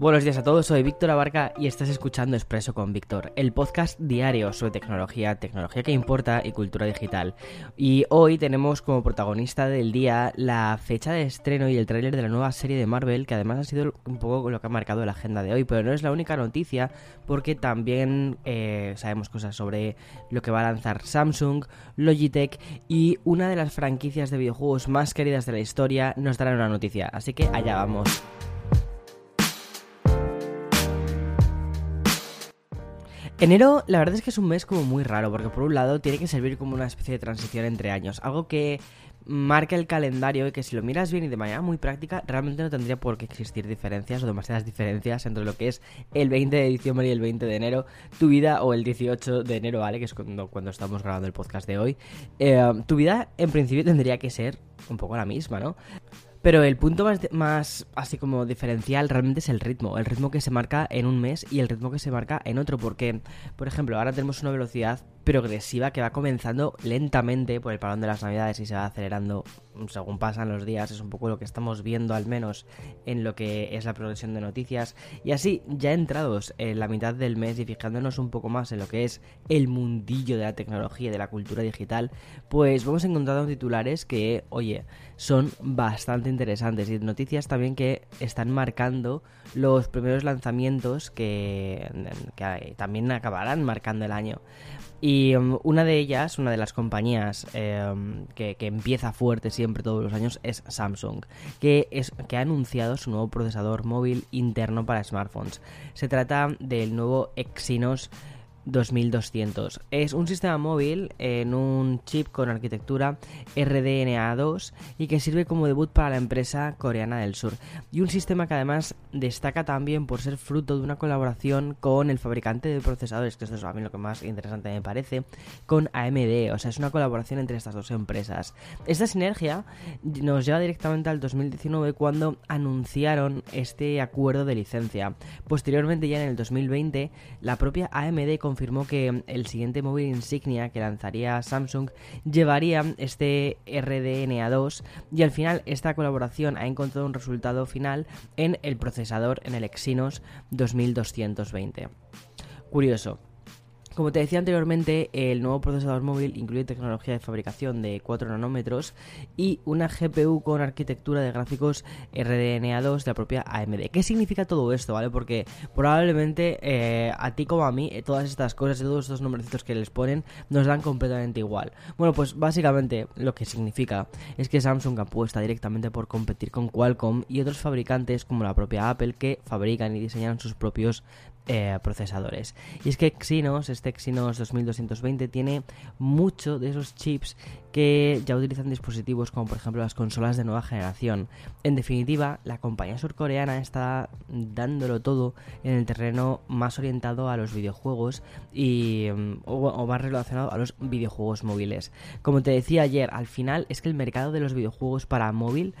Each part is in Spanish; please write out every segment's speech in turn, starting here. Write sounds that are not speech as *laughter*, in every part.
Buenos días a todos, soy Víctor Abarca y estás escuchando Expreso con Víctor, el podcast diario sobre tecnología, tecnología que importa y cultura digital. Y hoy tenemos como protagonista del día la fecha de estreno y el tráiler de la nueva serie de Marvel, que además ha sido un poco lo que ha marcado la agenda de hoy, pero no es la única noticia porque también eh, sabemos cosas sobre lo que va a lanzar Samsung, Logitech y una de las franquicias de videojuegos más queridas de la historia nos dará una noticia, así que allá vamos. Enero, la verdad es que es un mes como muy raro, porque por un lado tiene que servir como una especie de transición entre años, algo que marca el calendario y que si lo miras bien y de manera muy práctica, realmente no tendría por qué existir diferencias o demasiadas diferencias entre lo que es el 20 de diciembre y el 20 de enero, tu vida, o el 18 de enero, ¿vale? Que es cuando, cuando estamos grabando el podcast de hoy. Eh, tu vida, en principio, tendría que ser un poco la misma, ¿no? Pero el punto más, más así como diferencial realmente es el ritmo. El ritmo que se marca en un mes y el ritmo que se marca en otro. Porque, por ejemplo, ahora tenemos una velocidad progresiva que va comenzando lentamente por el parón de las navidades y se va acelerando según pasan los días. Es un poco lo que estamos viendo al menos en lo que es la progresión de noticias. Y así, ya entrados en la mitad del mes y fijándonos un poco más en lo que es el mundillo de la tecnología y de la cultura digital, pues vamos encontrando titulares que, oye, son bastante interesantes y noticias también que están marcando los primeros lanzamientos que, que también acabarán marcando el año. Y um, una de ellas, una de las compañías em, que, que, empieza fuerte siempre todos los años es Samsung, que, es, que ha anunciado su nuevo procesador móvil interno para smartphones. Se trata del nuevo Exynos 2200. Es un sistema móvil en un chip con arquitectura RDNA2 y que sirve como debut para la empresa coreana del sur. Y un sistema que además destaca también por ser fruto de una colaboración con el fabricante de procesadores, que esto es a mí lo que más interesante me parece, con AMD. O sea, es una colaboración entre estas dos empresas. Esta sinergia nos lleva directamente al 2019 cuando anunciaron este acuerdo de licencia. Posteriormente, ya en el 2020, la propia AMD confirmó que el siguiente móvil insignia que lanzaría Samsung llevaría este RDNA2 y al final esta colaboración ha encontrado un resultado final en el procesador en el Exynos 2220. Curioso, como te decía anteriormente, el nuevo procesador móvil incluye tecnología de fabricación de 4 nanómetros y una GPU con arquitectura de gráficos RDNA2 de la propia AMD. ¿Qué significa todo esto, vale? Porque probablemente eh, a ti como a mí eh, todas estas cosas y todos estos nombrecitos que les ponen nos dan completamente igual. Bueno, pues básicamente lo que significa es que Samsung apuesta directamente por competir con Qualcomm y otros fabricantes como la propia Apple que fabrican y diseñan sus propios eh, procesadores. Y es que Exynos, este Exynos 2220, tiene mucho de esos chips que ya utilizan dispositivos como por ejemplo las consolas de nueva generación. En definitiva, la compañía surcoreana está dándolo todo en el terreno más orientado a los videojuegos y mm, o más relacionado a los videojuegos móviles. Como te decía ayer, al final es que el mercado de los videojuegos para móvil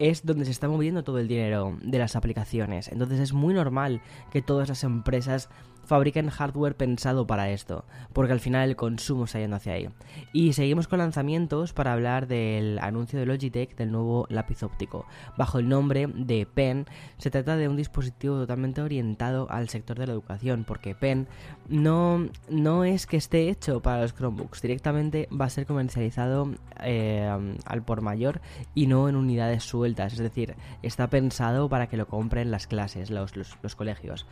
es donde se está moviendo todo el dinero de las aplicaciones. Entonces es muy normal que todas las empresas fabriquen hardware pensado para esto, porque al final el consumo está yendo hacia ahí. Y seguimos con lanzamientos para hablar del anuncio de Logitech del nuevo lápiz óptico. Bajo el nombre de Pen, se trata de un dispositivo totalmente orientado al sector de la educación, porque Pen no, no es que esté hecho para los Chromebooks, directamente va a ser comercializado eh, al por mayor y no en unidades sueltas, es decir, está pensado para que lo compren las clases, los, los colegios.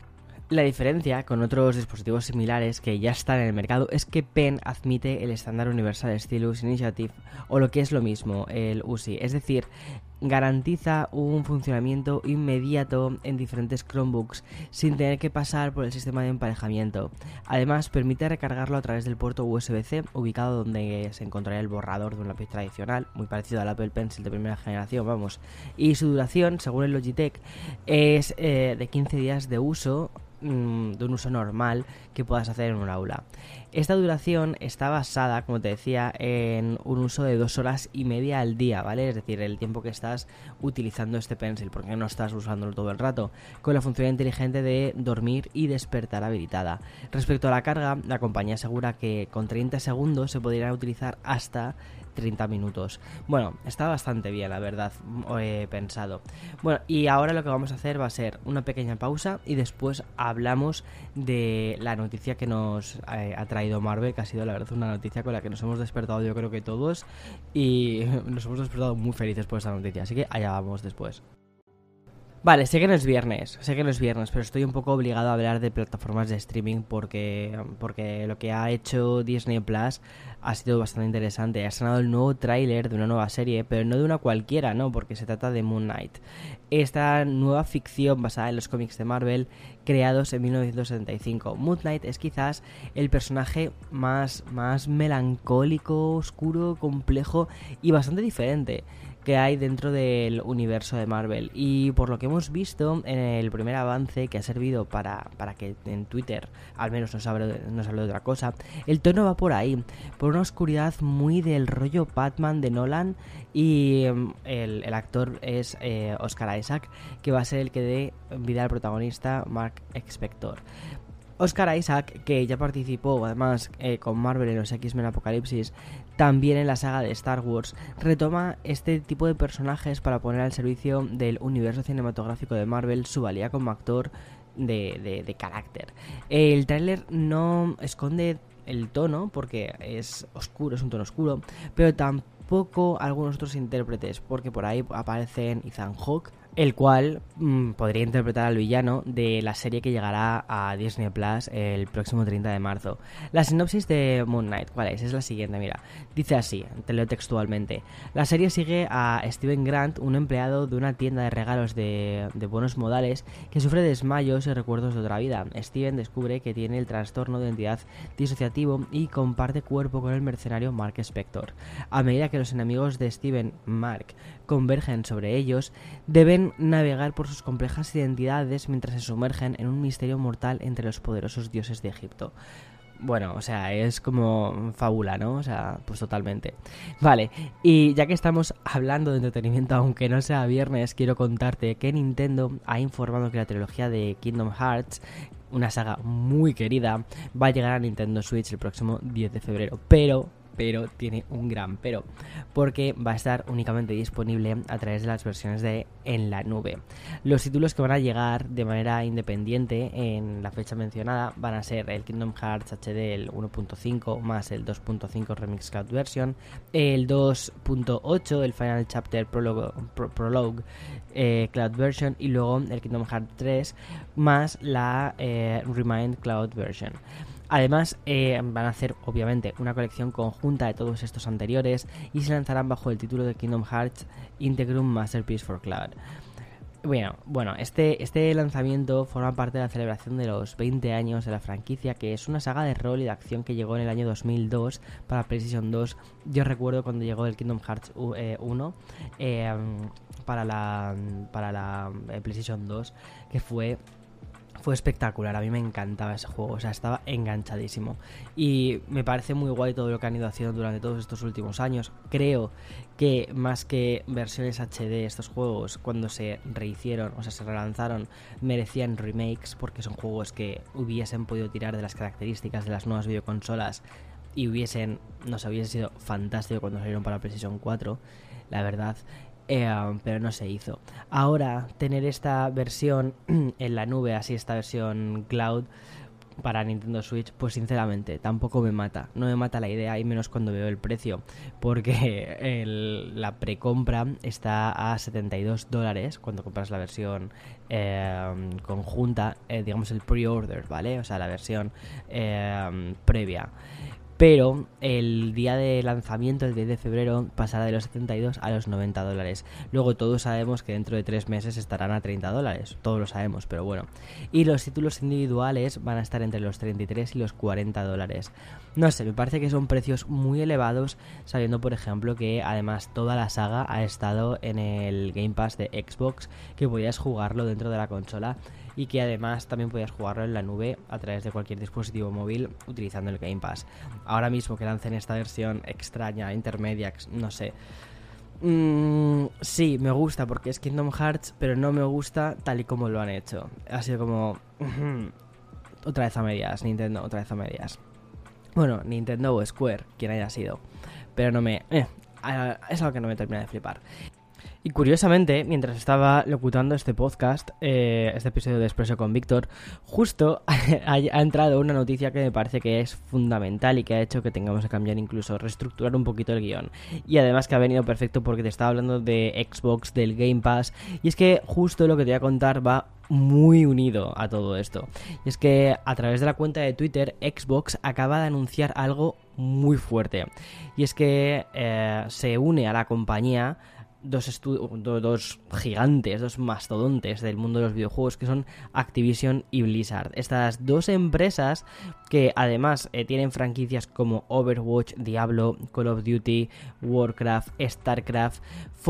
La diferencia con otros dispositivos similares que ya están en el mercado es que Pen admite el estándar universal Stylus Initiative o lo que es lo mismo, el USI. Es decir, garantiza un funcionamiento inmediato en diferentes Chromebooks sin tener que pasar por el sistema de emparejamiento. Además, permite recargarlo a través del puerto USB-C ubicado donde se encontraría el borrador de un lápiz tradicional, muy parecido al Apple Pencil de primera generación, vamos. Y su duración, según el Logitech, es eh, de 15 días de uso de un uso normal que puedas hacer en un aula. Esta duración está basada, como te decía, en un uso de dos horas y media al día, ¿vale? Es decir, el tiempo que estás utilizando este pencil, porque no estás usándolo todo el rato, con la función inteligente de dormir y despertar habilitada. Respecto a la carga, la compañía asegura que con 30 segundos se podrían utilizar hasta 30 minutos. Bueno, está bastante bien, la verdad, he pensado. Bueno, y ahora lo que vamos a hacer va a ser una pequeña pausa y después hablamos de la noticia que nos eh, ha traído Marvel, que ha sido la verdad una noticia con la que nos hemos despertado yo creo que todos y *laughs* nos hemos despertado muy felices por esta noticia, así que allá vamos después. Vale, sé que no es viernes, sé que no es viernes, pero estoy un poco obligado a hablar de plataformas de streaming porque, porque lo que ha hecho Disney Plus ha sido bastante interesante. Ha sonado el nuevo tráiler de una nueva serie, pero no de una cualquiera, ¿no? Porque se trata de Moon Knight. Esta nueva ficción basada en los cómics de Marvel creados en 1975. Moon Knight es quizás el personaje más, más melancólico, oscuro, complejo y bastante diferente que hay dentro del universo de Marvel. Y por lo que hemos visto en el primer avance que ha servido para, para que en Twitter al menos nos hable, nos hable de otra cosa, el tono va por ahí, por una oscuridad muy del rollo Batman de Nolan y mm, el, actor es eh, Oscar Isaac, que va a ser el que dé vida al protagonista Mark Expector. Oscar Isaac, que ya participó además eh, con Marvel en los X-Men Apocalipsis, también en la saga de Star Wars, retoma este tipo de personajes para poner al servicio del universo cinematográfico de Marvel su valía como actor de, de carácter. El tráiler no esconde el tono porque es oscuro, es un tono oscuro, pero tampoco algunos otros intérpretes, porque por ahí aparecen Ethan Hawke, el cual mm, podría interpretar al villano de la serie que llegará a Disney Plus el próximo 30 de marzo. La sinopsis de Moon Knight, ¿cuál es? Es la siguiente, mira. Dice así, te leo textualmente. La serie sigue a Steven Grant, un empleado de una tienda de regalos de, buenos modales que sufre desmayos y recuerdos de otra vida. Steven descubre que tiene el trastorno de identidad disociativo y comparte cuerpo con el mercenario Mark Spector. A medida que los enemigos de Steven, Mark, convergen sobre ellos, deben navegar por sus complejas identidades mientras se sumergen en un misterio mortal entre los poderosos dioses de Egipto. Bueno, o sea, es como fábula, ¿no? O sea, pues totalmente. Vale, y ya que estamos hablando de entretenimiento, *laughs* aunque no sea viernes, quiero contarte que Nintendo ha informado que la trilogía de Kingdom Hearts, una saga muy querida, va a llegar a Nintendo Switch el próximo 10 de febrero. Pero pero tiene un gran pero, porque va a estar únicamente disponible a través de las versiones de en la nube. Los títulos que van a llegar de manera independiente en la fecha mencionada van a ser el Kingdom Hearts HD el 1.5 más el 2.5 Remix Cloud Version, el 2.8 el Final Chapter Prologue, eh, Cloud Version y luego el Kingdom Hearts 3 más la eh, Remind Cloud Version. Además, eh, van a hacer obviamente una colección conjunta de todos estos anteriores y se lanzarán bajo el título de Kingdom Hearts Integrum Masterpiece for Cloud. Bueno, bueno este, este lanzamiento forma parte de la celebración de los 20 años de la franquicia, que es una saga de rol y de acción que llegó en el año 2002 para PlayStation 2. Yo recuerdo cuando llegó el Kingdom Hearts 1 eh, eh, para la, para la PlayStation 2, que fue fue espectacular, a mí me encantaba ese juego, o sea, estaba enganchadísimo. Y me parece muy guay todo lo que han ido haciendo durante todos estos últimos años. Creo que más que versiones HD estos juegos, cuando se rehicieron, o sea, se relanzaron, merecían remakes porque son juegos que hubiesen podido tirar de las características de las nuevas videoconsolas y hubiesen, nos hubiese sido fantástico cuando salieron para PlayStation 4, la verdad. Eh, pero no se hizo. Ahora, tener esta versión *clears throat* en la nube, así esta versión cloud para Nintendo Switch, pues sinceramente tampoco me mata. No me mata la idea y menos cuando veo el precio, *laughs* porque la precompra está a 72 dólares cuando compras la versión eh, conjunta, eh, digamos el pre-order, ¿vale? O sea, la versión previa. Pero el día de lanzamiento, el 10 de febrero, pasará de los 72 a los 90 dólares. Luego todos sabemos que dentro de tres meses estarán a 30 dólares, todos lo sabemos, pero bueno. Y los títulos individuales van a estar entre los 33 y los 40 dólares. No sé, me parece que son precios muy elevados, sabiendo por ejemplo que además toda la saga ha estado en el Game Pass de Xbox, que podías jugarlo dentro de la consola y que además también podías jugarlo en la nube a través de cualquier dispositivo móvil utilizando el Game Pass. Ahora mismo que lancen esta versión extraña, intermedia, no sé. Mm, sí, me gusta porque es Kingdom Hearts, pero no me gusta tal y como lo han hecho. Ha sido como... *laughs* otra vez a medias, Nintendo, otra vez a medias. Bueno, Nintendo o Square, quien haya sido. Pero no me... Eh, es algo que no me termina de flipar. Y curiosamente, mientras estaba locutando este podcast, eh, este episodio de Expreso con Víctor, justo *laughs* ha, entrado una noticia que me parece que es fundamental y que ha hecho que tengamos que cambiar incluso, reestructurar un poquito el guion. Y además que ha venido perfecto porque te estaba hablando de Xbox, del Game Pass, y es que justo lo que te voy a contar va muy unido a todo esto. Y es que a través de la cuenta de Twitter, Xbox acaba de anunciar algo muy fuerte. Y es que eh, se une a la compañía dos, dos gigantes, dos mastodontes del mundo de los videojuegos que son Activision y Blizzard. Estas dos empresas que además eh, tienen franquicias como Overwatch, Diablo, Call of Duty, Warcraft, StarCraft,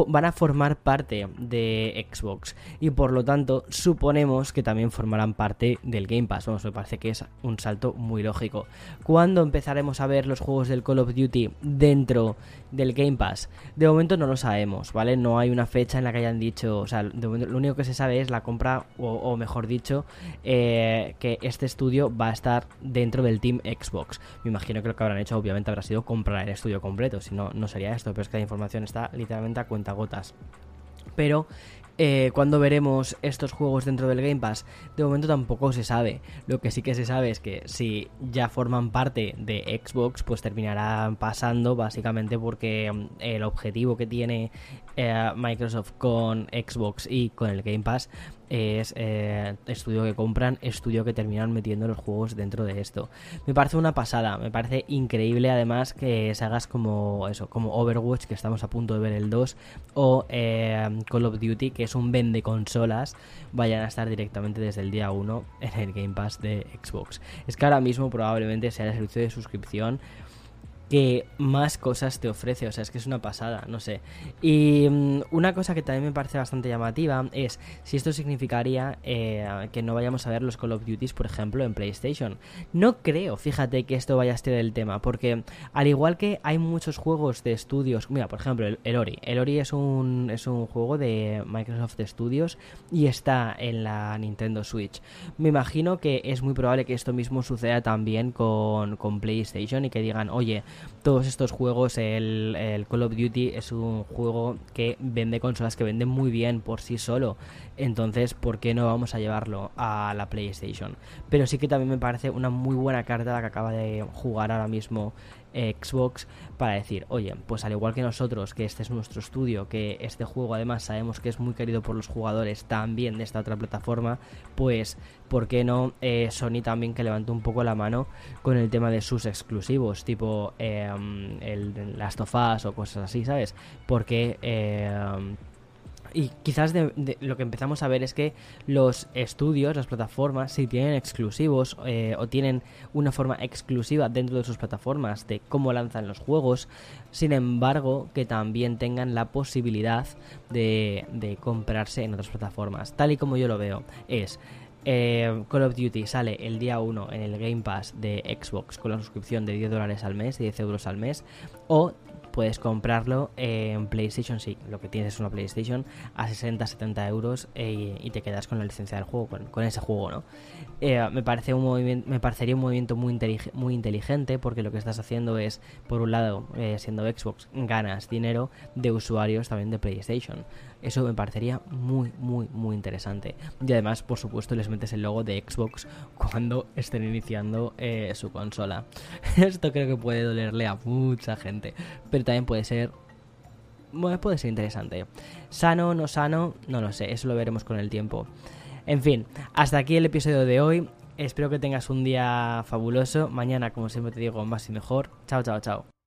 van a formar parte de Xbox y por lo tanto suponemos que también formarán parte del Game Pass. Vamos, me parece que es un salto muy lógico. ¿Cuándo empezaremos a ver los juegos del Call of Duty dentro del Game Pass? De momento no lo sabemos, ¿vale? No hay una fecha en la que hayan dicho, o sea, lo único que se sabe es la compra, o, mejor dicho, eh, que este estudio va a estar dentro del Team Xbox. Me imagino que lo que habrán hecho obviamente habrá sido comprar el estudio completo, si no, no sería esto, pero es que la información está literalmente a cuenta gotas. Pero eh, ¿Cuándo veremos estos juegos dentro del Game Pass? De momento tampoco se sabe. Lo que sí que se sabe es que si ya forman parte de Xbox, pues terminarán pasando básicamente porque mm, el objetivo que tiene eh, Microsoft con Xbox y con el Game Pass es eh, estudio que compran, estudio que terminan metiendo los juegos dentro de esto. Me parece una pasada, me parece increíble además que se hagas como eso, como Overwatch, que estamos a punto de ver el 2, o eh, Call of Duty, que es un vende consolas, vayan a estar directamente desde el día 1 en el Game Pass de Xbox. Es que ahora mismo probablemente sea el servicio de suscripción que más cosas te ofrece, o sea, es que es una pasada, no sé. Y mm, una cosa que también me parece bastante llamativa es si esto significaría eh, que no vayamos a ver los Call of Duties, por ejemplo, en PlayStation. No creo, fíjate, que esto vaya a ser el tema, porque al igual que hay muchos juegos de estudios, mira, por ejemplo, el, Ori. El Ori es un, es un juego de Microsoft Studios y está en la Nintendo Switch. Me imagino que es muy probable que esto mismo suceda también con, con PlayStation y que digan, oye, todos estos juegos, el, Call of Duty es un juego que vende consolas que venden muy bien por sí solo. Entonces, ¿por qué no vamos a llevarlo a la PlayStation? Pero sí que también me parece una muy buena carta la que acaba de jugar ahora mismo Xbox para decir, oye, pues al igual que nosotros, que este es nuestro estudio, que este juego además sabemos que es muy querido por los jugadores también de esta otra plataforma, pues, ¿por qué no eh, Sony también que levante un poco la mano con el tema de sus exclusivos, tipo em, el Last of Us o cosas así, ¿sabes? Porque... Eh, y quizás lo que empezamos a ver es que los estudios, las plataformas, si tienen exclusivos eh, o tienen una forma exclusiva dentro de sus plataformas de cómo lanzan los juegos, sin embargo que también tengan la posibilidad de, de comprarse en otras plataformas. Tal y como yo lo veo, es... Eh, Call of Duty sale el día 1 en el Game Pass de Xbox con la suscripción de 10 dólares al mes, 10 euros al mes, o puedes comprarlo en PlayStation, sí, lo que tienes es una PlayStation a 60-70 euros eh, y te quedas con la licencia del juego, con, ese juego, ¿no? Eh, me, parece un me parecería un movimiento muy, muy inteligente porque lo que estás haciendo es, por un lado, eh, siendo Xbox, ganas dinero de usuarios también de PlayStation. Eso me parecería muy, muy, muy interesante. Y además, por supuesto, les metes el logo de Xbox cuando estén iniciando eh, su consola. *laughs* Esto creo que puede dolerle a mucha gente. Pero también puede ser bueno, puede ser interesante. Sano, no sano, no lo sé, eso lo veremos con el tiempo. En fin, hasta aquí el episodio de hoy Espero que tengas un día fabuloso. Mañana, como siempre te digo, más y mejor. Chao, chao, chao.